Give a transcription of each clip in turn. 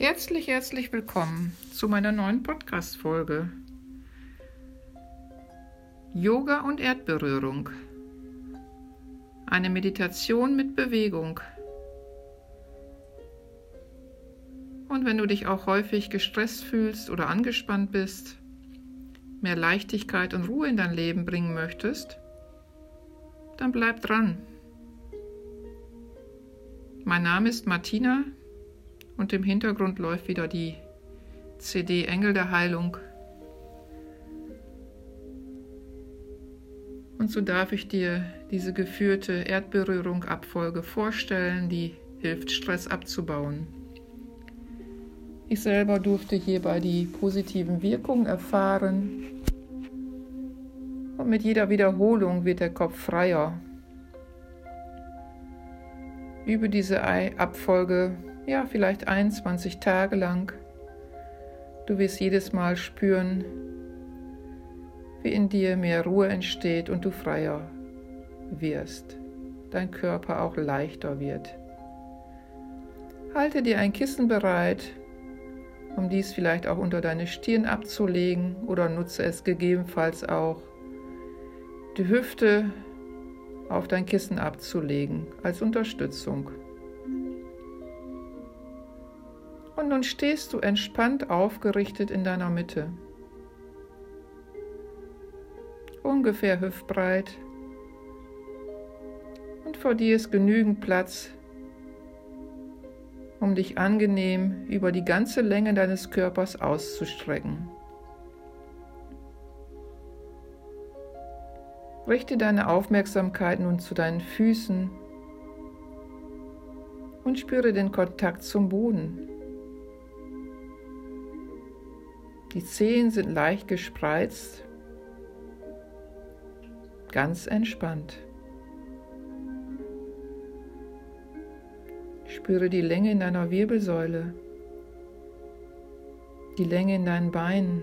Herzlich, herzlich willkommen zu meiner neuen Podcast-Folge. Yoga und Erdberührung. Eine Meditation mit Bewegung. Und wenn du dich auch häufig gestresst fühlst oder angespannt bist, mehr Leichtigkeit und Ruhe in dein Leben bringen möchtest, dann bleib dran. Mein Name ist Martina und im Hintergrund läuft wieder die CD Engel der Heilung. Und so darf ich dir diese geführte Erdberührung Abfolge vorstellen, die hilft, Stress abzubauen. Ich selber durfte hierbei die positiven Wirkungen erfahren. Und mit jeder Wiederholung wird der Kopf freier. Über diese Abfolge ja, vielleicht 21 Tage lang. Du wirst jedes Mal spüren, wie in dir mehr Ruhe entsteht und du freier wirst, dein Körper auch leichter wird. Halte dir ein Kissen bereit, um dies vielleicht auch unter deine Stirn abzulegen oder nutze es gegebenenfalls auch, die Hüfte auf dein Kissen abzulegen als Unterstützung. Und nun stehst du entspannt aufgerichtet in deiner Mitte. Ungefähr hüftbreit. Und vor dir ist genügend Platz, um dich angenehm über die ganze Länge deines Körpers auszustrecken. Richte deine Aufmerksamkeit nun zu deinen Füßen und spüre den Kontakt zum Boden. Die Zehen sind leicht gespreizt, ganz entspannt. Spüre die Länge in deiner Wirbelsäule, die Länge in deinen Beinen.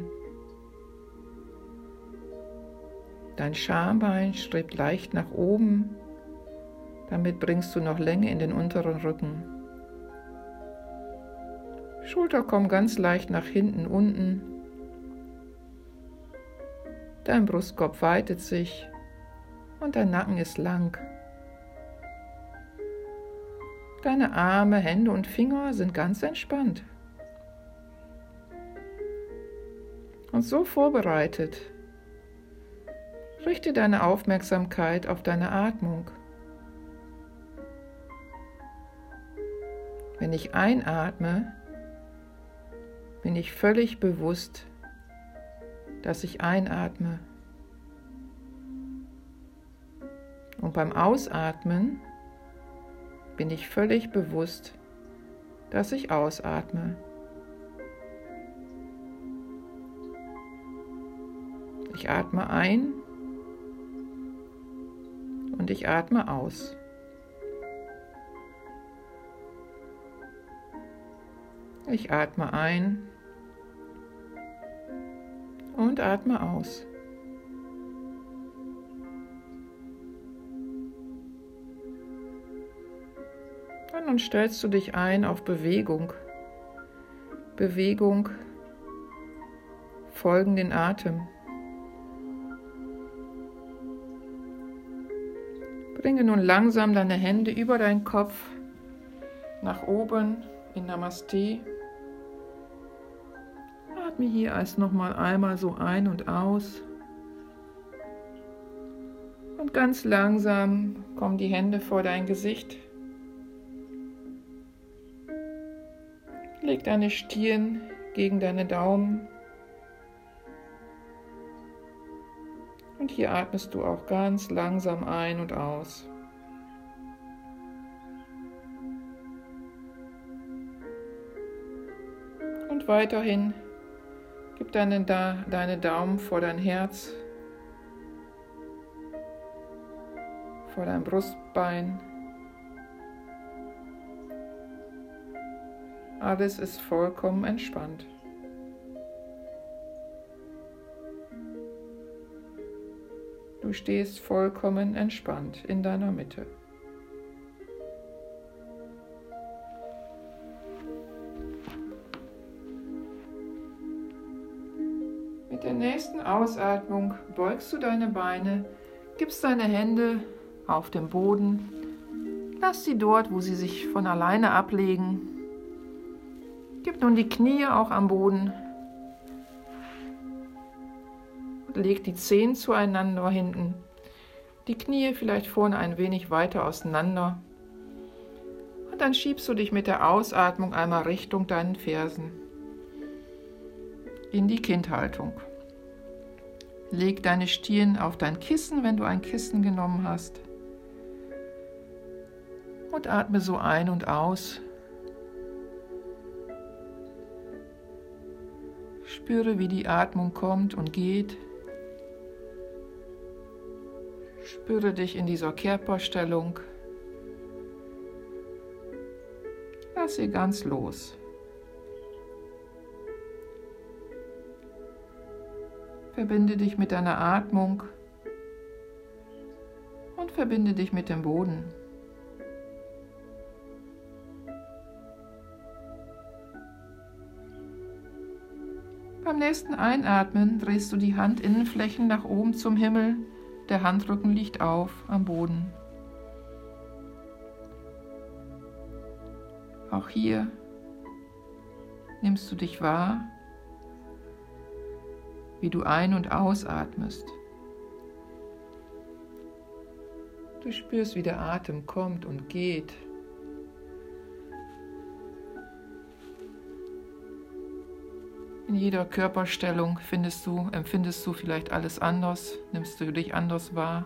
Dein Schambein strebt leicht nach oben, damit bringst du noch Länge in den unteren Rücken. Schulter kommen ganz leicht nach hinten unten Dein Brustkorb weitet sich und dein Nacken ist lang. Deine Arme, Hände und Finger sind ganz entspannt. Und so vorbereitet, richte deine Aufmerksamkeit auf deine Atmung. Wenn ich einatme, bin ich völlig bewusst dass ich einatme. Und beim Ausatmen bin ich völlig bewusst, dass ich ausatme. Ich atme ein und ich atme aus. Ich atme ein und atme aus. Und nun stellst du dich ein auf Bewegung. Bewegung folgen den Atem. Bringe nun langsam deine Hände über deinen Kopf nach oben in Namaste. Atme hier erst noch mal einmal so ein und aus. Und ganz langsam kommen die Hände vor dein Gesicht. Leg deine Stirn gegen deine Daumen. Und hier atmest du auch ganz langsam ein und aus. Und weiterhin Gib deine, deine Daumen vor dein Herz, vor dein Brustbein. Alles ist vollkommen entspannt. Du stehst vollkommen entspannt in deiner Mitte. Ausatmung beugst du deine Beine, gibst deine Hände auf den Boden, lass sie dort, wo sie sich von alleine ablegen. Gib nun die Knie auch am Boden. Und leg die Zehen zueinander hinten. Die Knie vielleicht vorne ein wenig weiter auseinander. Und dann schiebst du dich mit der Ausatmung einmal Richtung deinen Fersen in die Kindhaltung. Leg deine Stirn auf dein Kissen, wenn du ein Kissen genommen hast. Und atme so ein und aus. Spüre, wie die Atmung kommt und geht. Spüre dich in dieser Körperstellung. Lass sie ganz los. Verbinde dich mit deiner Atmung und verbinde dich mit dem Boden. Beim nächsten Einatmen drehst du die Handinnenflächen nach oben zum Himmel, der Handrücken liegt auf am Boden. Auch hier nimmst du dich wahr wie du ein- und ausatmest. Du spürst, wie der Atem kommt und geht. In jeder Körperstellung findest du, empfindest du vielleicht alles anders, nimmst du dich anders wahr.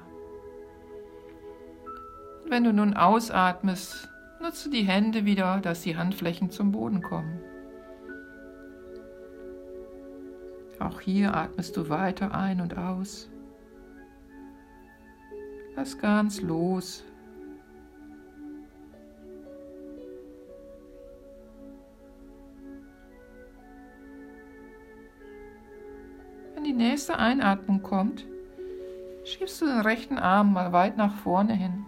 Wenn du nun ausatmest, nutze die Hände wieder, dass die Handflächen zum Boden kommen. Auch hier atmest du weiter ein und aus. Lass ganz los. Wenn die nächste Einatmung kommt, schiebst du den rechten Arm mal weit nach vorne hin.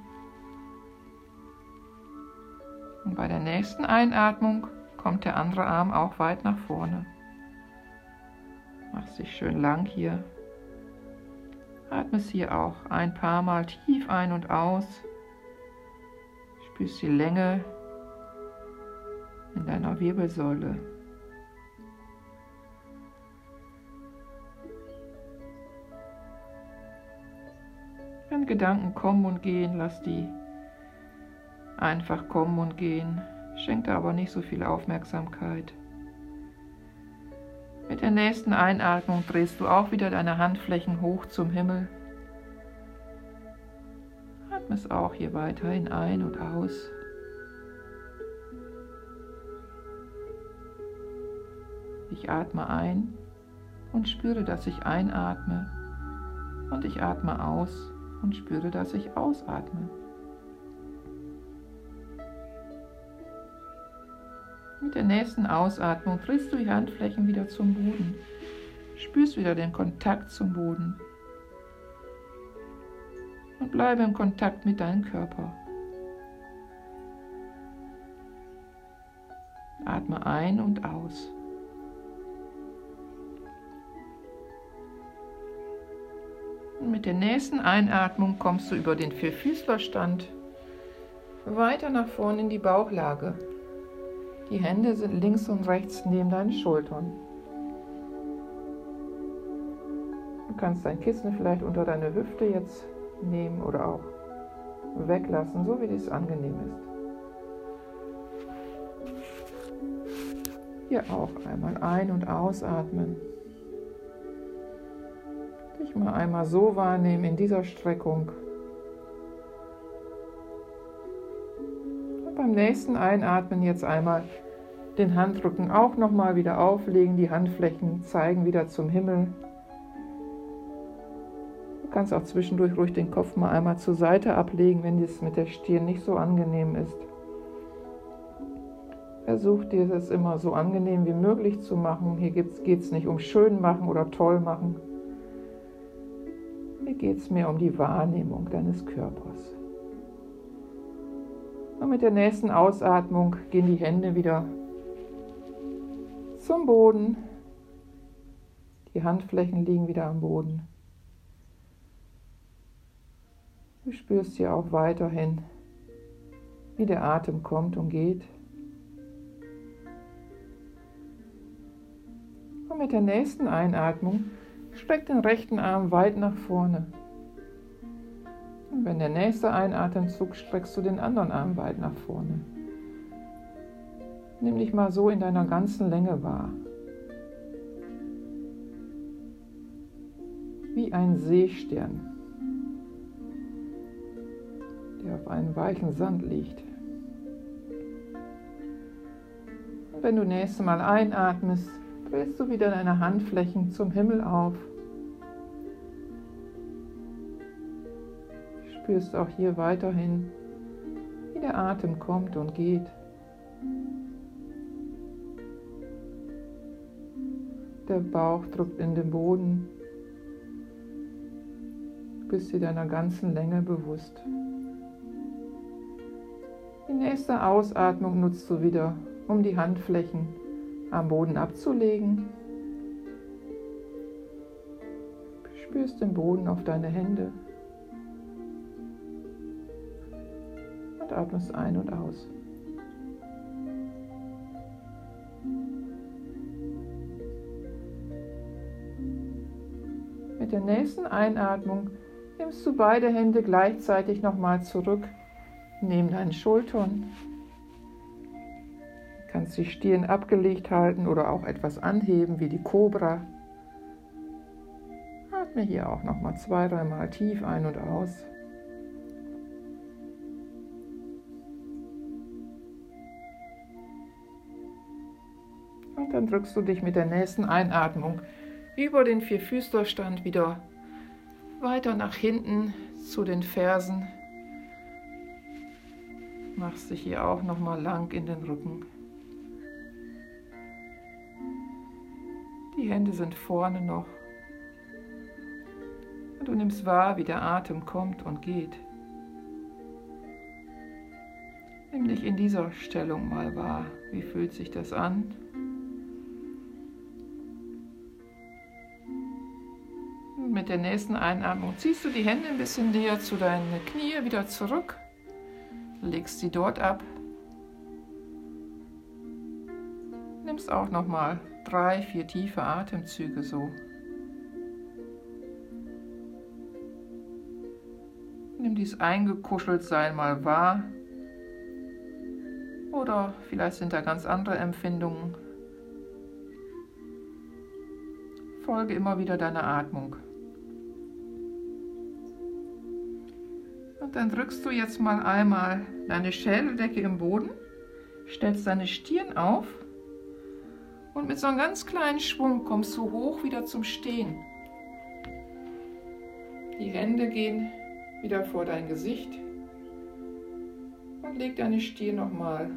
Und bei der nächsten Einatmung kommt der andere Arm auch weit nach vorne. Mach sich schön lang hier. Atme es hier auch ein paar Mal tief ein und aus. Spürst die Länge in deiner Wirbelsäule. Wenn Gedanken kommen und gehen, lass die einfach kommen und gehen. Schenk da aber nicht so viel Aufmerksamkeit. Mit der nächsten Einatmung drehst du auch wieder deine Handflächen hoch zum Himmel. Atme es auch hier weiterhin ein und aus. Ich atme ein und spüre, dass ich einatme. Und ich atme aus und spüre, dass ich ausatme. Mit der nächsten Ausatmung drehst du die Handflächen wieder zum Boden. Spürst wieder den Kontakt zum Boden. Und bleibe im Kontakt mit deinem Körper. Atme ein und aus. Und mit der nächsten Einatmung kommst du über den Vierfüßlerstand weiter nach vorne in die Bauchlage. Die Hände sind links und rechts neben deinen Schultern. Du kannst dein Kissen vielleicht unter deine Hüfte jetzt nehmen oder auch weglassen, so wie es angenehm ist. Hier auch einmal ein- und ausatmen. Dich mal einmal so wahrnehmen in dieser Streckung. Beim nächsten Einatmen jetzt einmal den Handrücken auch nochmal wieder auflegen, die Handflächen zeigen wieder zum Himmel. Du kannst auch zwischendurch ruhig den Kopf mal einmal zur Seite ablegen, wenn es mit der Stirn nicht so angenehm ist. Versuch dir das immer so angenehm wie möglich zu machen. Hier geht es nicht um schön machen oder toll machen. Hier geht es mehr um die Wahrnehmung deines Körpers. Und mit der nächsten Ausatmung gehen die Hände wieder zum Boden. Die Handflächen liegen wieder am Boden. Du spürst hier auch weiterhin, wie der Atem kommt und geht. Und mit der nächsten Einatmung streck den rechten Arm weit nach vorne. Und wenn der nächste Einatemzug streckst du den anderen Arm weit nach vorne. Nimm dich mal so in deiner ganzen Länge wahr. Wie ein Seestern, der auf einem weichen Sand liegt. Und wenn du nächstes Mal einatmest, drehst du wieder deine Handflächen zum Himmel auf. Spürst auch hier weiterhin, wie der Atem kommt und geht. Der Bauch drückt in den Boden. Du bist dir deiner ganzen Länge bewusst. Die nächste Ausatmung nutzt du wieder, um die Handflächen am Boden abzulegen. Spürst den Boden auf deine Hände atmest ein und aus. Mit der nächsten Einatmung nimmst du beide Hände gleichzeitig nochmal zurück neben deinen Schultern kannst die Stirn abgelegt halten oder auch etwas anheben wie die Kobra. Atme hier auch noch mal zwei, dreimal tief ein und aus. Dann drückst du dich mit der nächsten Einatmung über den Vierfüßlerstand wieder weiter nach hinten zu den Fersen. Machst dich hier auch noch mal lang in den Rücken. Die Hände sind vorne noch. Und du nimmst wahr, wie der Atem kommt und geht. Nimm dich in dieser Stellung mal wahr. Wie fühlt sich das an? Der nächsten Einatmung ziehst du die Hände ein bisschen näher zu deinen Knie wieder zurück, legst sie dort ab, nimmst auch noch mal drei, vier tiefe Atemzüge so. Nimm dies eingekuschelt sein mal wahr. Oder vielleicht sind da ganz andere Empfindungen. Folge immer wieder deiner Atmung. Und dann drückst du jetzt mal einmal deine Schädeldecke im Boden, stellst deine Stirn auf und mit so einem ganz kleinen Schwung kommst du hoch wieder zum Stehen. Die Hände gehen wieder vor dein Gesicht und leg deine Stirn nochmal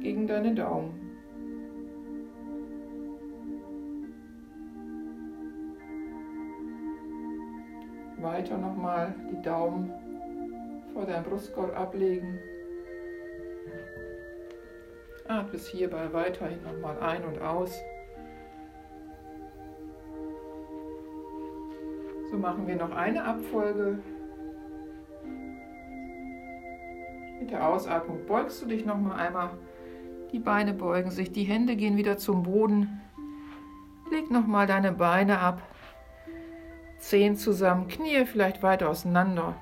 gegen deine Daumen. Weiter nochmal die Daumen vor deinem Brustkorb ablegen. Atmest hierbei weiterhin nochmal ein und aus. So machen wir noch eine Abfolge. Mit der Ausatmung beugst du dich nochmal einmal. Die Beine beugen sich, die Hände gehen wieder zum Boden. Leg nochmal deine Beine ab. Zehen zusammen, Knie vielleicht weiter auseinander.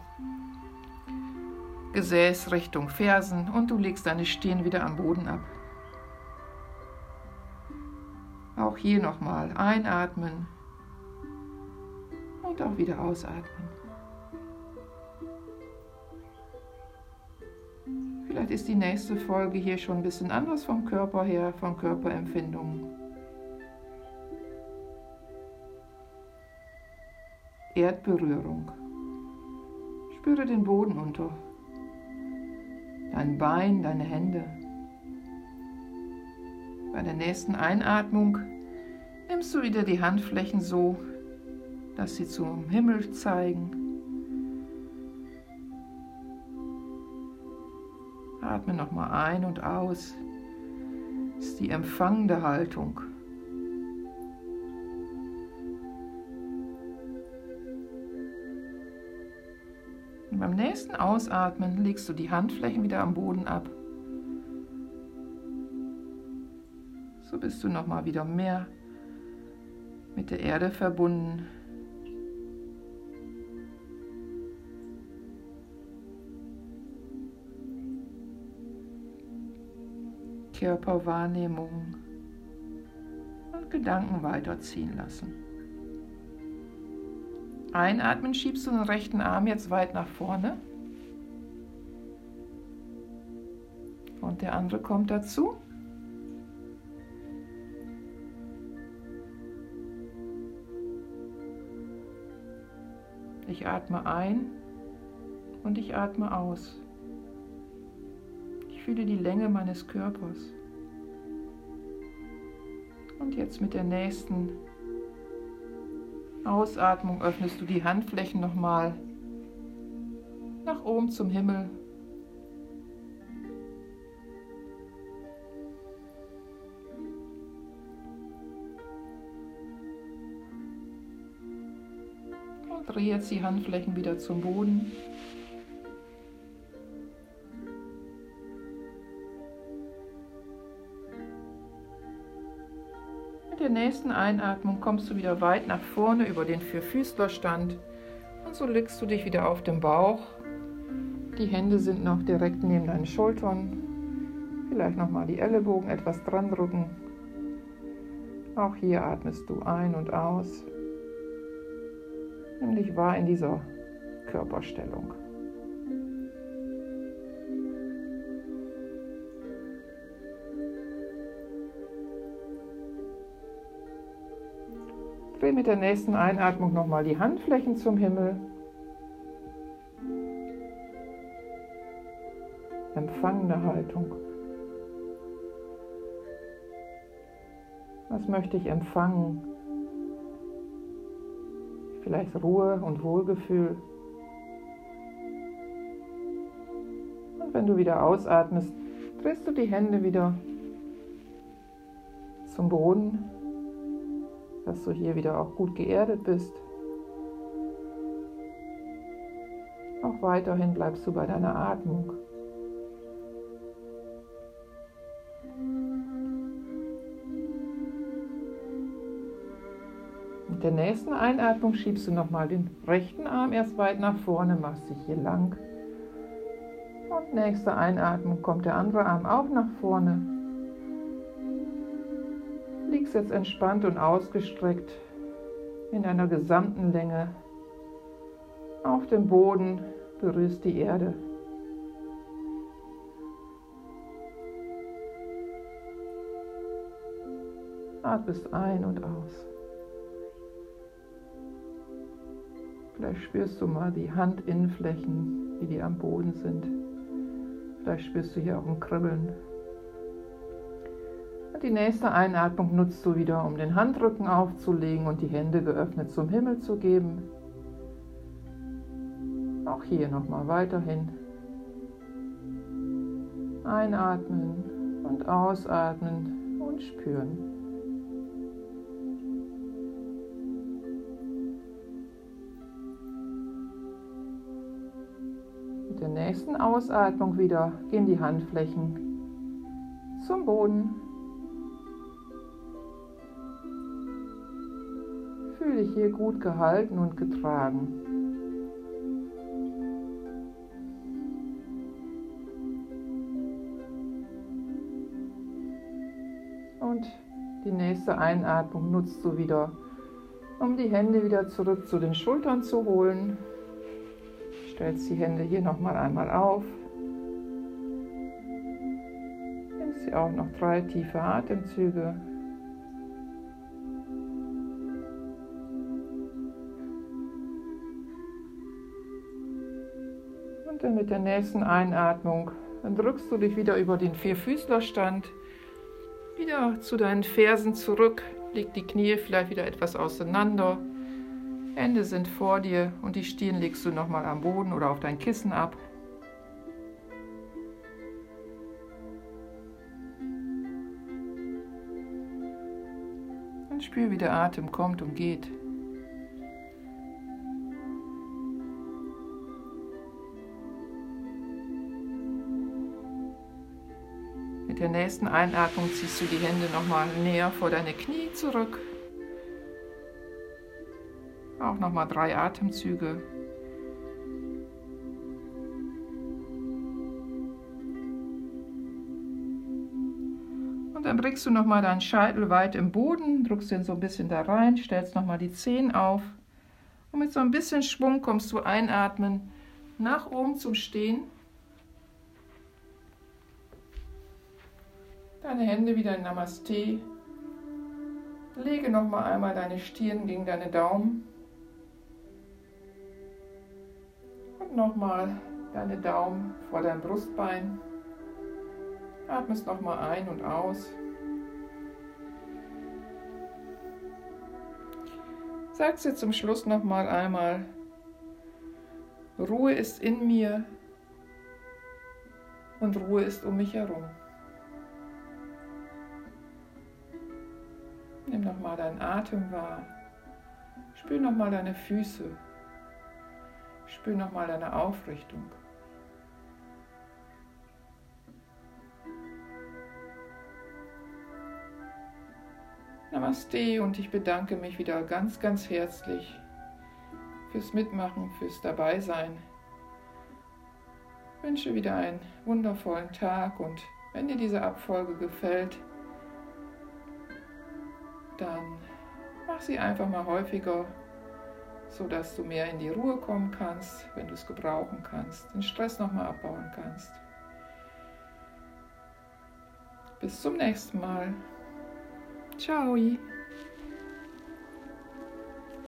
Gesäß Richtung Fersen und du legst deine Stirn wieder am Boden ab. Auch hier nochmal einatmen und auch wieder ausatmen. Vielleicht ist die nächste Folge hier schon ein bisschen anders vom Körper her, von Körperempfindungen. Erdberührung. Spüre den Boden unter dein Bein, deine Hände. Bei der nächsten Einatmung nimmst du wieder die Handflächen so, dass sie zum Himmel zeigen. Atme nochmal ein und aus. Das ist die empfangende Haltung. Beim nächsten Ausatmen legst du die Handflächen wieder am Boden ab. So bist du nochmal wieder mehr mit der Erde verbunden. Körperwahrnehmung und Gedanken weiterziehen lassen. Einatmen, schiebst du den rechten Arm jetzt weit nach vorne. Und der andere kommt dazu. Ich atme ein und ich atme aus. Ich fühle die Länge meines Körpers. Und jetzt mit der nächsten Ausatmung öffnest du die Handflächen nochmal nach oben zum Himmel. Und dreh jetzt die Handflächen wieder zum Boden. Nächsten Einatmung kommst du wieder weit nach vorne über den Vierfüßlerstand und so legst du dich wieder auf den Bauch. Die Hände sind noch direkt neben deinen Schultern. Vielleicht nochmal die Ellenbogen etwas dran drücken. Auch hier atmest du ein und aus. Nimm dich wahr in dieser Körperstellung. Dreh mit der nächsten Einatmung nochmal die Handflächen zum Himmel. Empfangende Haltung. Was möchte ich empfangen? Vielleicht Ruhe und Wohlgefühl. Und wenn du wieder ausatmest, drehst du die Hände wieder zum Boden dass du hier wieder auch gut geerdet bist. Auch weiterhin bleibst du bei deiner Atmung. Mit der nächsten Einatmung schiebst du nochmal den rechten Arm erst weit nach vorne, machst dich hier lang. Und nächste Einatmung kommt der andere Arm auch nach vorne liegst jetzt entspannt und ausgestreckt in einer gesamten Länge auf dem Boden, berührst die Erde. Atmest ein und aus. Vielleicht spürst du mal die Handinnenflächen, wie die am Boden sind. Vielleicht spürst du hier auch ein Kribbeln. Die nächste Einatmung nutzt du wieder, um den Handrücken aufzulegen und die Hände geöffnet zum Himmel zu geben. Auch hier nochmal weiterhin. Einatmen und ausatmen und spüren. Mit der nächsten Ausatmung wieder gehen die Handflächen zum Boden Dich hier gut gehalten und getragen. Und die nächste Einatmung nutzt du wieder, um die Hände wieder zurück zu den Schultern zu holen. Stellst die Hände hier nochmal einmal auf. Nimmst sie auch noch drei tiefe Atemzüge. Und mit der nächsten Einatmung dann drückst du dich wieder über den Vierfüßlerstand, wieder zu deinen Fersen zurück, leg die Knie vielleicht wieder etwas auseinander. Hände sind vor dir und die Stirn legst du nochmal am Boden oder auf dein Kissen ab. Und spür, wie der Atem kommt und geht. Der nächsten Einatmung ziehst du die Hände nochmal näher vor deine Knie zurück. Auch nochmal drei Atemzüge. Und dann bringst du nochmal deinen Scheitel weit im Boden, drückst den so ein bisschen da rein, stellst nochmal die Zehen auf. Und mit so ein bisschen Schwung kommst du einatmen nach oben zum Stehen. Deine Hände wieder in Namaste. Lege nochmal einmal deine Stirn gegen deine Daumen. Und nochmal deine Daumen vor dein Brustbein. Atmest nochmal ein und aus. Sagst dir zum Schluss nochmal einmal, Ruhe ist in mir und Ruhe ist um mich herum. Nimm nochmal deinen Atem wahr. Spür nochmal deine Füße. Spür nochmal deine Aufrichtung. Namaste und ich bedanke mich wieder ganz, ganz herzlich fürs Mitmachen, fürs Dabeisein. Ich wünsche wieder einen wundervollen Tag und wenn dir diese Abfolge gefällt, mach sie einfach mal häufiger, sodass du mehr in die Ruhe kommen kannst, wenn du es gebrauchen kannst, den Stress nochmal abbauen kannst. Bis zum nächsten Mal. Ciao.